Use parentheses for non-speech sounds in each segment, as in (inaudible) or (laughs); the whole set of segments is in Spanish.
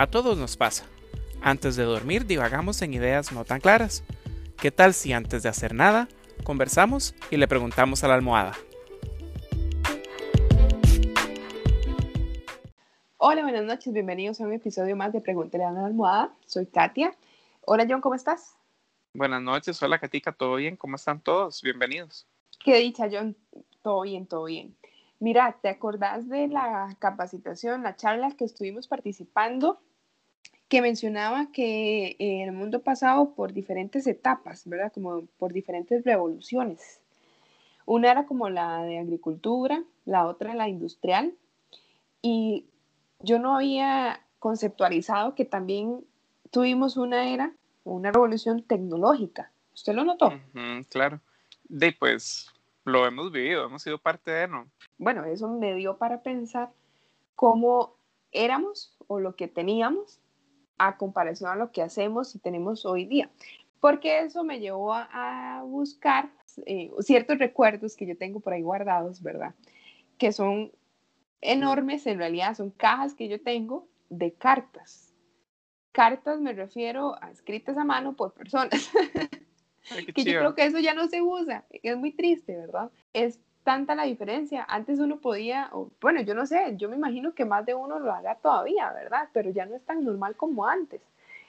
A todos nos pasa. Antes de dormir divagamos en ideas no tan claras. ¿Qué tal si antes de hacer nada, conversamos y le preguntamos a la almohada? Hola, buenas noches, bienvenidos a un episodio más de Pregúntale a la almohada. Soy Katia. Hola John, ¿cómo estás? Buenas noches, hola Katica, ¿todo bien? ¿Cómo están todos? Bienvenidos. Qué dicha John, todo bien, todo bien. Mira, ¿te acordás de la capacitación, la charla que estuvimos participando que mencionaba que el mundo pasado por diferentes etapas, ¿verdad? Como por diferentes revoluciones. Una era como la de agricultura, la otra la industrial, y yo no había conceptualizado que también tuvimos una era, una revolución tecnológica. ¿Usted lo notó? claro. De pues lo hemos vivido, hemos sido parte de, ¿no? Bueno, eso me dio para pensar cómo éramos o lo que teníamos a comparación a lo que hacemos y tenemos hoy día. Porque eso me llevó a, buscar eh, ciertos recuerdos que yo tengo por ahí guardados, ¿verdad? Que son enormes, en realidad son cajas que yo tengo de cartas. Cartas me refiero a escritas a mano por personas. (laughs) que yo creo que eso ya no se usa. Es muy triste, ¿verdad? Es tanta la diferencia. Antes uno podía, bueno, yo no sé, yo me imagino que más de uno lo haga todavía, ¿verdad? Pero ya no es tan normal como antes.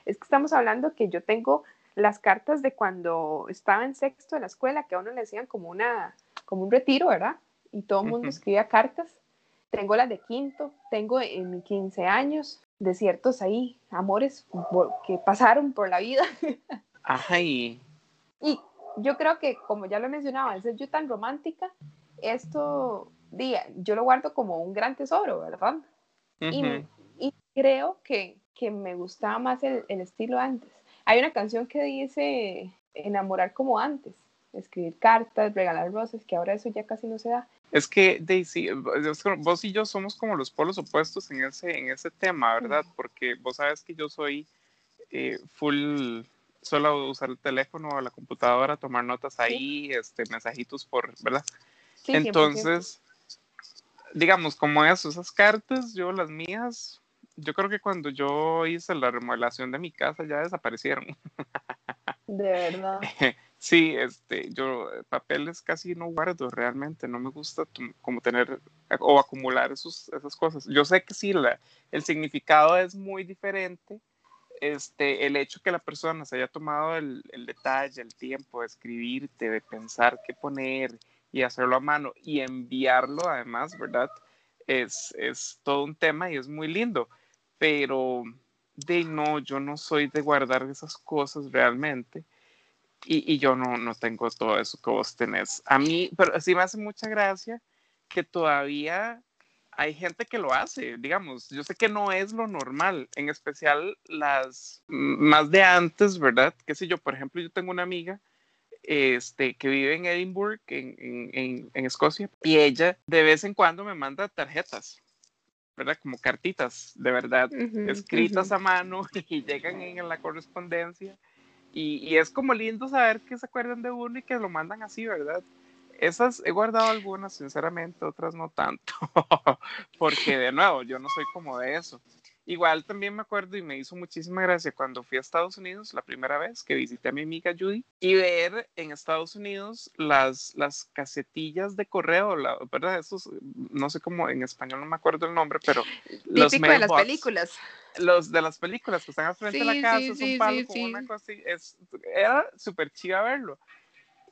Es que estamos hablando que yo tengo las cartas de cuando estaba en sexto de la escuela, que a uno le decían como, una, como un retiro, ¿verdad? Y todo el mundo escribía cartas. Tengo las de quinto, tengo en mis 15 años, de ciertos ahí amores que pasaron por la vida. Ajá, y... (laughs) y yo creo que, como ya lo mencionaba, al ser yo tan romántica, esto, día, yo lo guardo como un gran tesoro, ¿verdad? y, creo que, que, me gustaba más el, el, estilo antes. Hay una canción que dice enamorar como antes, escribir cartas, regalar rosas, que ahora eso ya casi no se da. Es que, Daisy, vos y yo somos como los polos opuestos en ese, en ese tema, ¿verdad? Porque vos sabes que yo soy eh, full solo usar el teléfono o la computadora, tomar notas ahí, este, mensajitos por, ¿verdad? Entonces, digamos, como eso, esas cartas, yo las mías, yo creo que cuando yo hice la remodelación de mi casa ya desaparecieron. (laughs) De verdad. (laughs) Sí, este, yo papeles casi no guardo realmente, no me gusta como tener o acumular esos, esas cosas. Yo sé que sí, la, el significado es muy diferente, este, el hecho que la persona se haya tomado el, el, detalle, el tiempo de escribirte, de pensar qué poner y hacerlo a mano y enviarlo además, ¿verdad? Es, es todo un tema y es muy lindo, pero de no, yo no soy de guardar esas cosas realmente. Y, y, yo no, no tengo todo eso que vos tenés. A mí, pero sí me hace mucha gracia que todavía hay gente que lo hace, digamos, yo sé que no es lo normal, en especial las más de antes, ¿verdad? Qué sé yo, por ejemplo, yo tengo una amiga este, que vive en Edinburgh, en, en, en, Escocia, y ella de vez en cuando me manda tarjetas, ¿verdad? Como cartitas, de verdad, escritas a mano (laughs) y llegan en la correspondencia. Y, y, es como lindo saber que se acuerdan de uno y que lo mandan así, ¿verdad? Esas he guardado algunas, sinceramente, otras no tanto, (laughs) porque de nuevo, yo no soy como de eso. Igual también me acuerdo y me hizo muchísima gracia cuando fui a Estados Unidos la primera vez que visité a mi amiga Judy y ver en Estados Unidos las, las casetillas de correo, la, ¿verdad? Esos, no sé cómo en español no me acuerdo el nombre, pero los de las películas. Los de las películas que están al frente de la casa, es un palo con una cosa así, es, era súper chiva verlo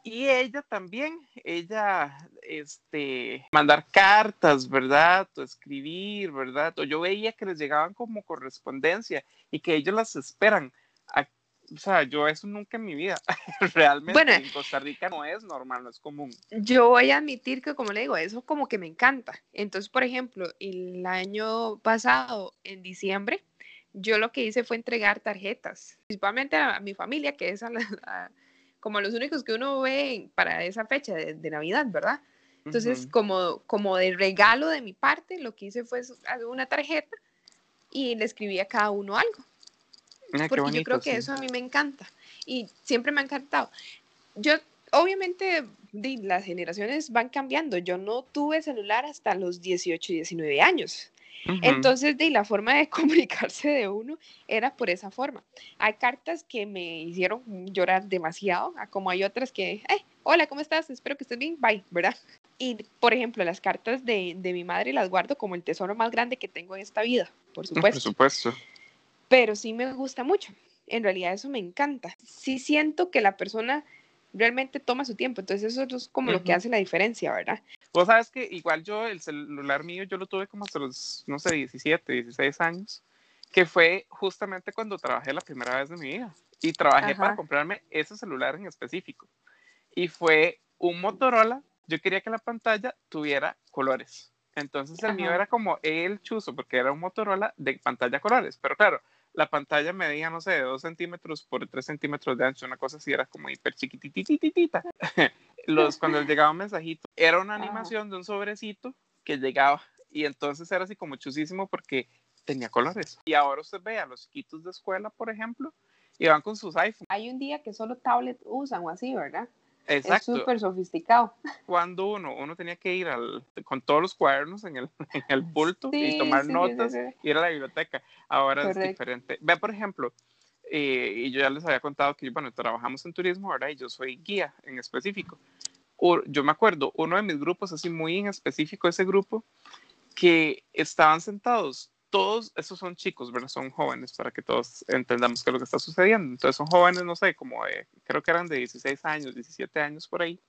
y ella también, ella, este, mandar cartas, ¿verdad? O escribir, ¿verdad? O yo veía que les llegaban como correspondencia y que ellos las esperan. o sea, yo eso nunca en mi vida, (laughs) realmente en Costa Rica no es normal, no es común. Yo voy a admitir que, como le digo, eso como que me encanta. Entonces, por ejemplo, el año pasado, en diciembre, yo lo que hice fue entregar tarjetas, principalmente a, mi familia, que es a la como los únicos que uno ve para esa fecha de, Navidad, ¿verdad? Entonces, como, como de regalo de mi parte, lo que hice fue una tarjeta y le escribí a cada uno algo. Ah, porque yo creo que eso a mí me encanta y siempre me ha encantado. Yo, obviamente, las generaciones van cambiando. Yo no tuve celular hasta los 18 y 19 años. Entonces, de la forma de (laughs) comunicarse de uno era por esa forma. Hay cartas que me hicieron llorar demasiado, como hay otras que, hola, ¿cómo estás? Espero que estés bien, bye, ¿verdad? Y, por ejemplo, las cartas de, de mi madre las guardo como el tesoro más grande que tengo en esta vida, por (laughs) supuesto. Por supuesto. Pero sí me gusta mucho. En realidad eso me encanta. Sí siento que la persona realmente toma su tiempo. Entonces eso es como lo que hace la diferencia, ¿verdad? Vos sabes que igual yo, el celular mío, yo lo tuve como hasta los, no sé, 17, 16 años, que fue justamente cuando trabajé la primera vez de mi vida. Y trabajé para comprarme ese celular en específico. Y fue un Motorola. Yo quería que la pantalla tuviera colores. Entonces el mío era como el chuzo, porque era un Motorola de pantalla colores. Pero claro, la pantalla medía, no sé, de 2 centímetros por 3 centímetros de ancho, una cosa así, era como hiper chiquititititita. (laughs) Los, cuando llegaba un mensajito, era una animación de un sobrecito que llegaba y entonces era así como chusísimo porque tenía colores. Y ahora usted ve a los chiquitos de escuela, por ejemplo, y van con sus iPhones. Hay un día que solo tablet usan o así, ¿verdad? Exacto. Es súper sofisticado. Cuando uno, uno tenía que ir al, con todos los cuadernos en el, (laughs) en el bulto y tomar notas, ir a la biblioteca. Ahora es diferente. Ve, por ejemplo, eh, y yo ya les había contado que, bueno, trabajamos en turismo, ahora Y yo soy guía en específico. yo me acuerdo, uno de mis grupos, así muy en específico, ese grupo, que estaban sentados todos esos son chicos, ¿verdad? Son jóvenes para que todos entendamos qué es lo que está sucediendo. Entonces son jóvenes, no sé, como creo que eran de 16 años, 17 años por ahí.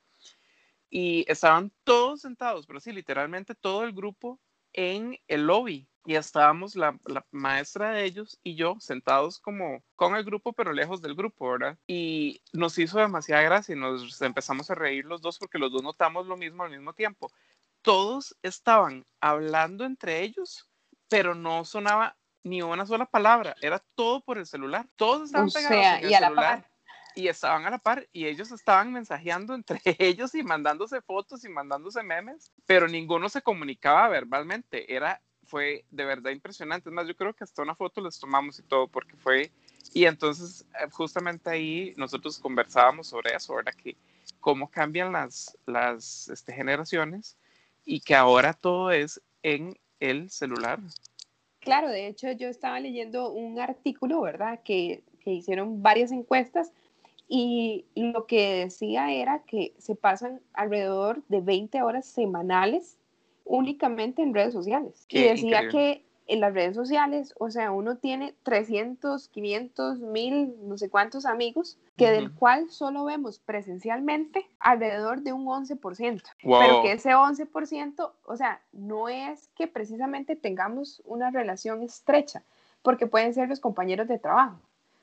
Y estaban todos sentados, pero sí, literalmente todo el grupo en el lobby. Y estábamos la, la, maestra de ellos y yo sentados como con el grupo, pero lejos del grupo, ¿verdad? Y nos hizo demasiada gracia y nos empezamos a reír los dos porque los dos notamos lo mismo al mismo tiempo. Todos estaban hablando entre ellos pero no sonaba ni una sola palabra, era todo por el celular. Todos estaban pegados en el celular y estaban a la par y ellos estaban mensajeando entre (laughs) ellos y mandándose fotos y mandándose memes, pero ninguno se comunicaba verbalmente. Era fue de verdad impresionante. Es más, yo creo que hasta una foto les tomamos y todo porque fue y entonces eh, justamente ahí nosotros conversábamos sobre eso, ¿verdad? Que cómo cambian las las este, generaciones y que ahora todo es en el celular. Claro, de hecho yo estaba leyendo un artículo, ¿verdad? Que, que hicieron varias encuestas y lo que decía era que se pasan alrededor de 20 horas semanales únicamente en redes sociales. y decía que en las redes sociales, o sea, uno tiene 300, 500, 1000, no sé cuántos amigos, que del cual solo vemos presencialmente alrededor de un 11%. Pero que ese 11%, o sea, no es que precisamente tengamos una relación estrecha, porque pueden ser los compañeros de trabajo.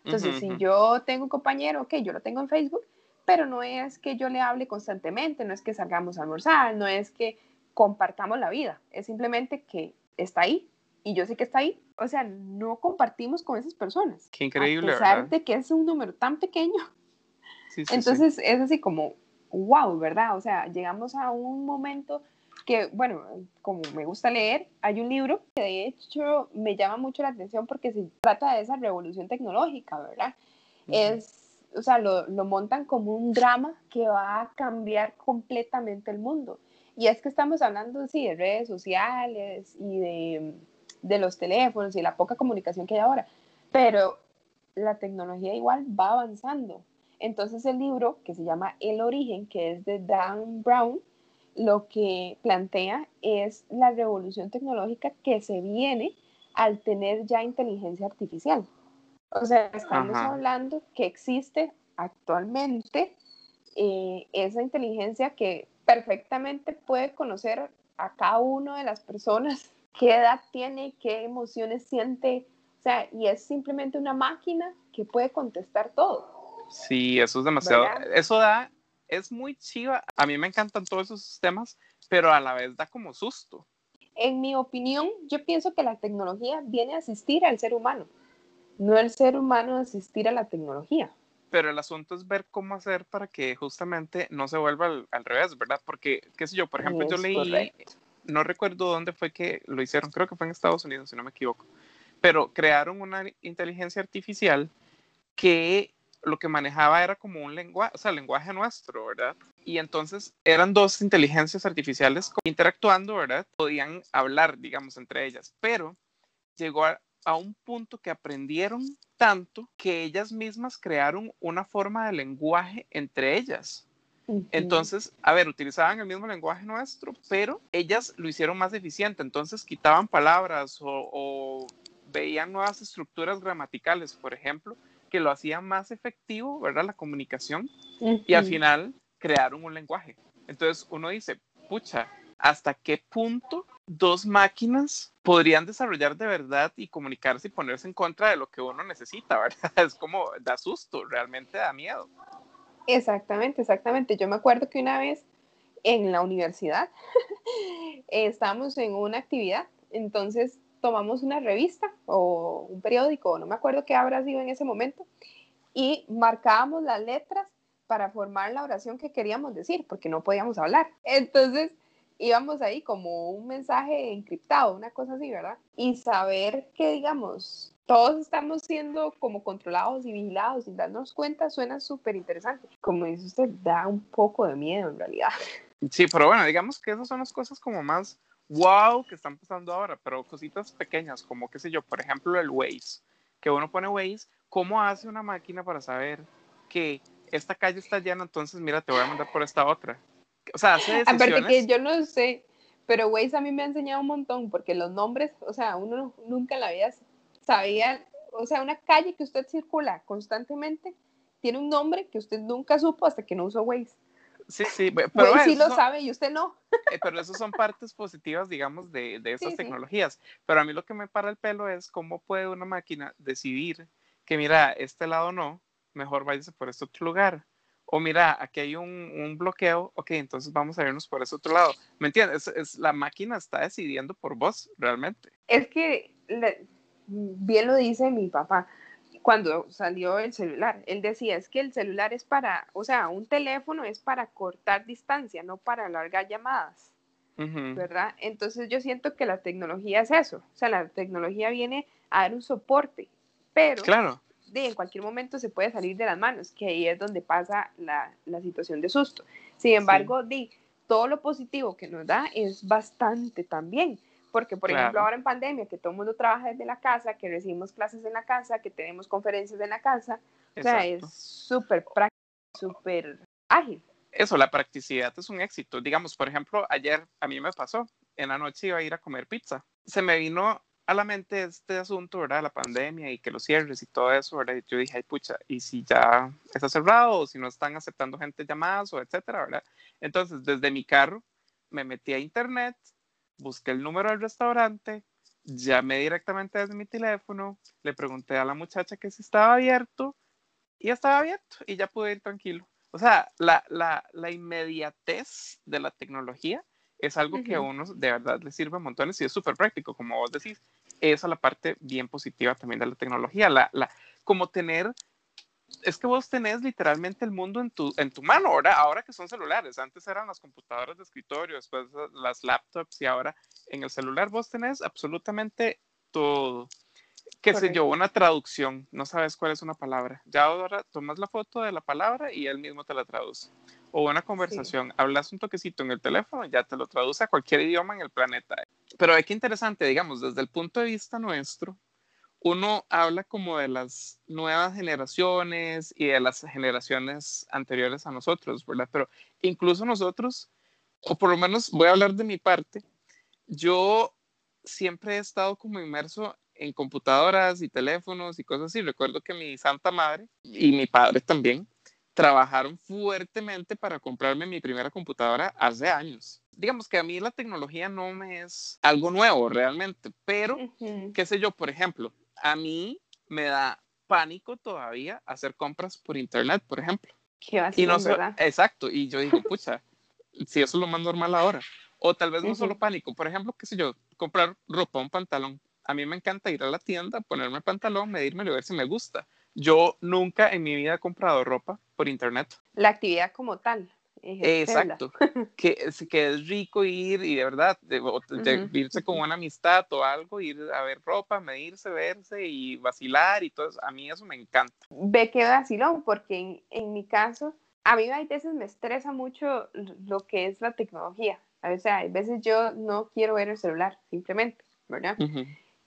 Entonces, si yo tengo un compañero, ok, yo lo tengo en Facebook, pero no es que yo le hable constantemente, no es que salgamos a almorzar, no es que compartamos la vida, es simplemente que está ahí, y yo sé que está ahí. O sea, no compartimos con esas personas. Qué increíble. A pesar de que es un número tan pequeño. Sí, sí, Entonces es así como, wow, ¿verdad? O sea, llegamos a un momento que, bueno, como me gusta leer, hay un libro que de hecho me llama mucho la atención porque se trata de esa revolución tecnológica, ¿verdad? Es, o sea, lo, lo montan como un drama que va a cambiar completamente el mundo. Y es que estamos hablando, sí, de redes sociales y de de los teléfonos y la poca comunicación que hay ahora, pero la tecnología igual va avanzando. Entonces el libro que se llama El origen, que es de Dan Brown, lo que plantea es la revolución tecnológica que se viene al tener ya inteligencia artificial. O sea, estamos hablando que existe actualmente eh, esa inteligencia que perfectamente puede conocer a cada una de las personas (laughs) qué edad tiene, qué emociones siente, o sea, y es simplemente una máquina que puede contestar todo. Sí, eso es demasiado, eso da, es muy chiva, a mí me encantan todos esos temas, pero a la vez da como susto. En mi opinión, yo pienso que la tecnología viene a asistir al ser humano, no el ser humano a asistir a la tecnología. Pero el asunto es ver cómo hacer para que justamente no se vuelva al, revés, ¿verdad? Porque, qué sé yo, por ejemplo, yo leí, no recuerdo dónde fue que lo hicieron, creo que fue en Estados Unidos, si no me equivoco, pero crearon una inteligencia artificial que lo que manejaba era como un lenguaje, o sea, lenguaje nuestro, ¿verdad? Y entonces eran dos inteligencias artificiales interactuando, ¿verdad? Podían hablar, digamos, entre ellas, pero llegó a, a un punto que aprendieron tanto que ellas mismas crearon una forma de lenguaje entre ellas. Entonces, a ver, utilizaban el mismo lenguaje nuestro, pero ellas lo hicieron más eficiente. Entonces, quitaban palabras o, veían nuevas estructuras gramaticales, por ejemplo, que lo hacían más efectivo, ¿verdad? La comunicación. Y al final crearon un lenguaje. Entonces, uno dice, pucha, ¿hasta qué punto dos máquinas podrían desarrollar de verdad y comunicarse y ponerse en contra de lo que uno necesita, (laughs) ¿verdad? Es como, da susto, realmente da miedo. Exactamente, exactamente. Yo me acuerdo que una vez en la universidad (laughs) estábamos en una actividad, entonces tomamos una revista o un periódico, no me acuerdo qué habrá sido en ese momento, y marcábamos las letras para formar la oración que queríamos decir, porque no podíamos hablar. Entonces íbamos ahí como un mensaje encriptado, una cosa así, ¿verdad? Y saber que, digamos, todos estamos siendo como controlados y vigilados sin darnos cuenta suena súper interesante. Como dice usted, da un poco de miedo en realidad. Sí, pero bueno, digamos que esas son las cosas como más wow que están pasando ahora, pero cositas pequeñas, como qué sé yo, por ejemplo el Waze, que uno pone Waze, ¿cómo hace una máquina para saber que esta calle está llena, entonces mira, te voy a mandar por esta otra? O sea, hace decisiones... Aparte que yo no sé, pero Waze a mí me ha enseñado un montón, porque los nombres, o sea, uno nunca en la vida sabía, o sea, una calle que usted circula constantemente tiene un nombre que usted nunca supo hasta que no usó Waze. Sí, sí, pero Waze sí lo sabe y usted no. Eh, pero eso son partes positivas, digamos, de, de esas tecnologías. Pero a mí lo que me para el pelo es cómo puede una máquina decidir que, mira, este lado no, mejor váyase por este otro lugar. O mira, aquí hay un, un, bloqueo, ok, entonces vamos a irnos por ese otro lado. ¿Me entiendes? Es, la máquina está decidiendo por vos, realmente. Es que bien lo dice mi papá cuando salió el celular. Él decía, es que el celular es para, o sea, un teléfono es para cortar distancia, no para alargar llamadas, ¿verdad? Entonces yo siento que la tecnología es eso, o sea, la tecnología viene a dar un soporte, pero claro. de, en cualquier momento se puede salir de las manos, que ahí es donde pasa la, la situación de susto. Sin embargo, di, todo lo positivo que nos da es bastante también porque por ejemplo ahora en pandemia, que todo el mundo trabaja desde la casa, que recibimos clases en la casa, que tenemos conferencias en la casa, o sea, es súper práctico, súper ágil. Eso, la practicidad es un éxito. Digamos, por ejemplo, ayer a mí me pasó, en la noche iba a ir a comer pizza. Se me vino a la mente este asunto, ¿verdad? La pandemia y que los cierres y todo eso, ¿verdad? Yo dije, ay, pucha, ¿y si ya está cerrado o si no están aceptando gente llamadas o etcétera, ¿verdad? Entonces, desde mi carro me metí a internet, busqué el número del restaurante, llamé directamente desde mi teléfono, le pregunté a la muchacha que si estaba abierto y estaba abierto y ya pude ir tranquilo. O sea, la, la, la inmediatez de la tecnología es algo que a uno de verdad le sirve a montones y es súper práctico, como vos decís. Esa es la parte bien positiva también de la tecnología, la, la, como tener es que vos tenés literalmente el mundo en tu, en tu mano, ahora, ahora que son celulares. Antes eran las computadoras de escritorio, después las laptops y ahora en el celular vos tenés absolutamente todo. Qué sé yo, una traducción, no sabes cuál es una palabra. Ya ahora tomas la foto de la palabra y él mismo te la traduce. O una conversación, hablas un toquecito en el teléfono, ya te lo traduce a cualquier idioma en el planeta. Pero es que interesante, digamos, desde el punto de vista nuestro, uno habla como de las nuevas generaciones y de las generaciones anteriores a nosotros, ¿verdad? Pero incluso nosotros, o por lo menos voy a hablar de mi parte, yo siempre he estado como inmerso en computadoras y teléfonos y cosas así. Recuerdo que mi santa madre y mi padre también trabajaron fuertemente para comprarme mi primera computadora hace años. Digamos que a mí la tecnología no me es algo nuevo realmente, pero qué sé yo, por ejemplo, a mí me da pánico todavía hacer compras por internet, por ejemplo. Qué y no ¿verdad? Exacto, y yo digo, pucha, si eso es lo más normal ahora. O tal vez no solo pánico, por ejemplo, qué sé yo, comprar ropa, un pantalón. A mí me encanta ir a la tienda, ponerme el pantalón, medirme y ver si me gusta. Yo nunca en mi vida he comprado ropa por internet. La actividad como tal. Exacto, que, que es rico ir y de verdad, de, irse con una amistad o algo, ir a ver ropa, medirse, verse y vacilar y todo eso. A mí eso me encanta. Ve que vacilón, porque en, en mi caso, a mí a veces me estresa mucho lo que es la tecnología. A veces, hay veces yo no quiero ver el celular, simplemente, ¿verdad?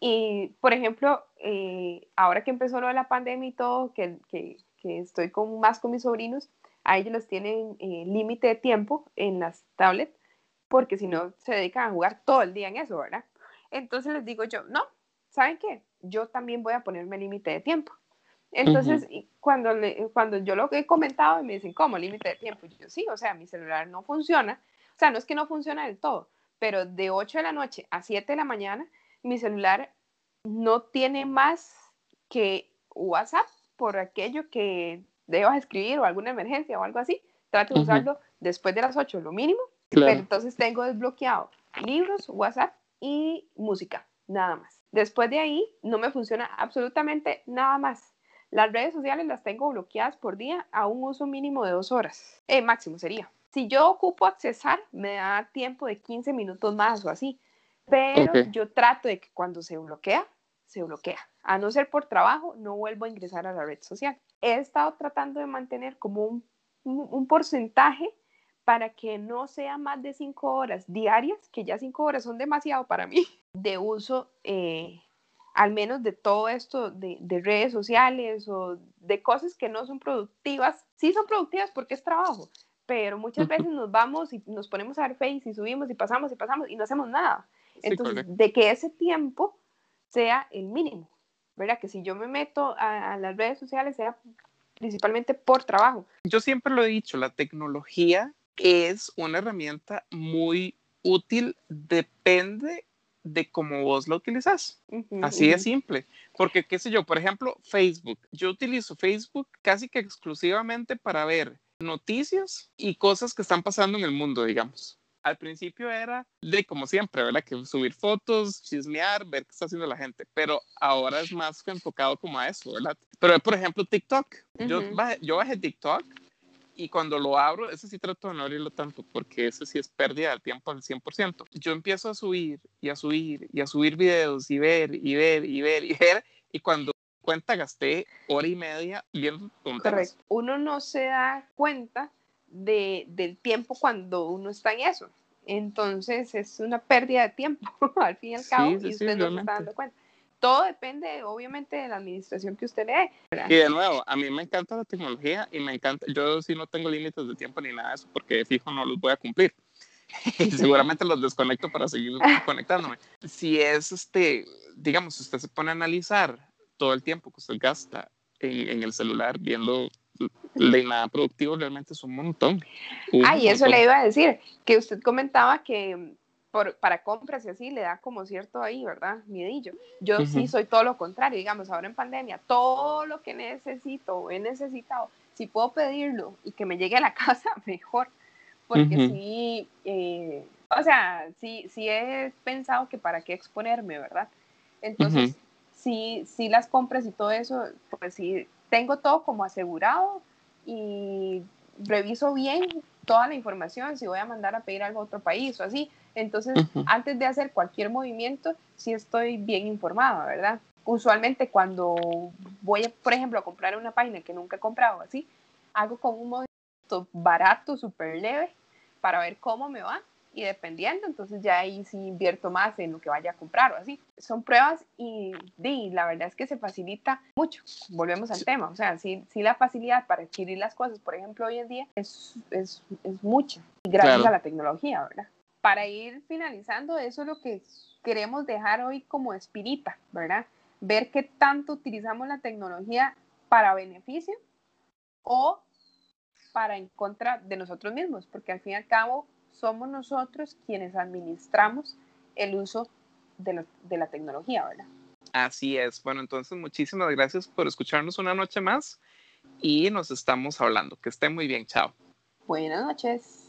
Y, por ejemplo, eh, ahora que empezó lo de la pandemia y todo, que, que, que estoy con, más con mis sobrinos, a ellos les tienen eh, límite de tiempo en las tablets, porque si no se dedican a jugar todo el día en eso, ¿verdad? Entonces les digo yo, no, ¿saben qué? Yo también voy a ponerme límite de tiempo. Entonces, cuando, cuando yo lo he comentado y me dicen, ¿cómo límite de tiempo? Yo sí, o sea, mi celular no funciona. O sea, no es que no funciona del todo, pero de 8 de la noche a 7 de la mañana, mi celular no tiene más que WhatsApp por aquello que debas escribir o alguna emergencia o algo así. Trato de usarlo después de las 8, lo mínimo. Pero entonces tengo desbloqueado libros, WhatsApp y música, nada más. Después de ahí no me funciona absolutamente nada más. Las redes sociales las tengo bloqueadas por día a un uso mínimo de dos horas. Eh, máximo sería. Si yo ocupo accesar, me da tiempo de 15 minutos más o así. Pero yo trato de que cuando se bloquea, se bloquea. A no ser por trabajo, no vuelvo a ingresar a la red social. He estado tratando de mantener como un, un, porcentaje para que no sea más de cinco horas diarias, que ya cinco horas son demasiado para mí, (laughs) de uso eh, al menos de todo esto de, redes sociales o de cosas que no son productivas. Sí son productivas porque es trabajo, pero muchas veces nos vamos y nos ponemos a ver Face y subimos y pasamos y pasamos y no hacemos nada. Entonces, de que ese tiempo sea el mínimo, ¿verdad? Que si yo me meto a, a las redes sociales sea principalmente por trabajo. Yo siempre lo he dicho, la tecnología es una herramienta muy útil, depende de cómo vos lo utilizas. Así de simple. Porque, qué sé yo, por ejemplo, Facebook. Yo utilizo Facebook casi que exclusivamente para ver noticias y cosas que están pasando en el mundo, digamos. Al principio era de como siempre, ¿verdad? Que subir fotos, chismear, ver qué está haciendo la gente, pero ahora es más enfocado como a eso, ¿verdad? Pero por ejemplo TikTok, yo, yo bajé TikTok y cuando lo abro, ese sí trato de no abrirlo tanto porque ese sí es pérdida de tiempo al 100%. Yo empiezo a subir y a subir y a subir videos y ver y ver y ver y ver y cuando cuenta gasté hora y media viendo tonterías. Correcto. Uno no se da cuenta de, del tiempo cuando uno está en eso. Entonces es una pérdida de tiempo (laughs) al fin y al cabo y usted no se está dando cuenta todo depende obviamente de la administración que usted le dé. Y de nuevo, a mí me encanta la tecnología y me encanta, yo sí no tengo límites de tiempo ni nada de eso porque fijo no los voy a cumplir. (laughs) (laughs) seguramente los desconecto para seguir conectándome. Si es este, digamos, usted se pone a analizar todo el tiempo que usted gasta en, en el celular viendo de nada productivo realmente es un montón. ah, y eso le iba a decir, que usted comentaba que para compras y así le da como cierto ahí, ¿verdad? Miedillo. Yo sí soy todo lo contrario, digamos, ahora en pandemia, todo lo que necesito, he necesitado, si puedo pedirlo y que me llegue a la (laughs) casa, mejor, porque sí, eh, o sea, sí, sí he pensado que para qué exponerme, ¿verdad? Entonces, sí, sí las compras y todo eso, pues sí, tengo todo como asegurado y reviso bien toda la información, si voy a mandar a pedir algo a otro país o así, entonces, antes de hacer cualquier movimiento, sí estoy bien informada, ¿verdad? Usualmente cuando voy, por ejemplo, a comprar una página que nunca he comprado así, hago con un movimiento barato, súper leve, para ver cómo me va y dependiendo, entonces ya ahí sí invierto más en lo que vaya a comprar o así. Son pruebas y, la verdad es que se facilita mucho. Volvemos al tema, o sea, sí, sí la facilidad para adquirir las cosas, por ejemplo, hoy en día es, es, es mucha, gracias a la tecnología, ¿verdad? para ir finalizando, eso es lo que queremos dejar hoy como espirita, ¿verdad? Ver qué tanto utilizamos la tecnología para beneficio o para en contra de nosotros mismos, porque al fin y al cabo somos nosotros quienes administramos el uso de, la tecnología, ¿verdad? Así es. Bueno, entonces muchísimas gracias por escucharnos una noche más y nos estamos hablando. Que esté muy bien. Chao. Buenas noches.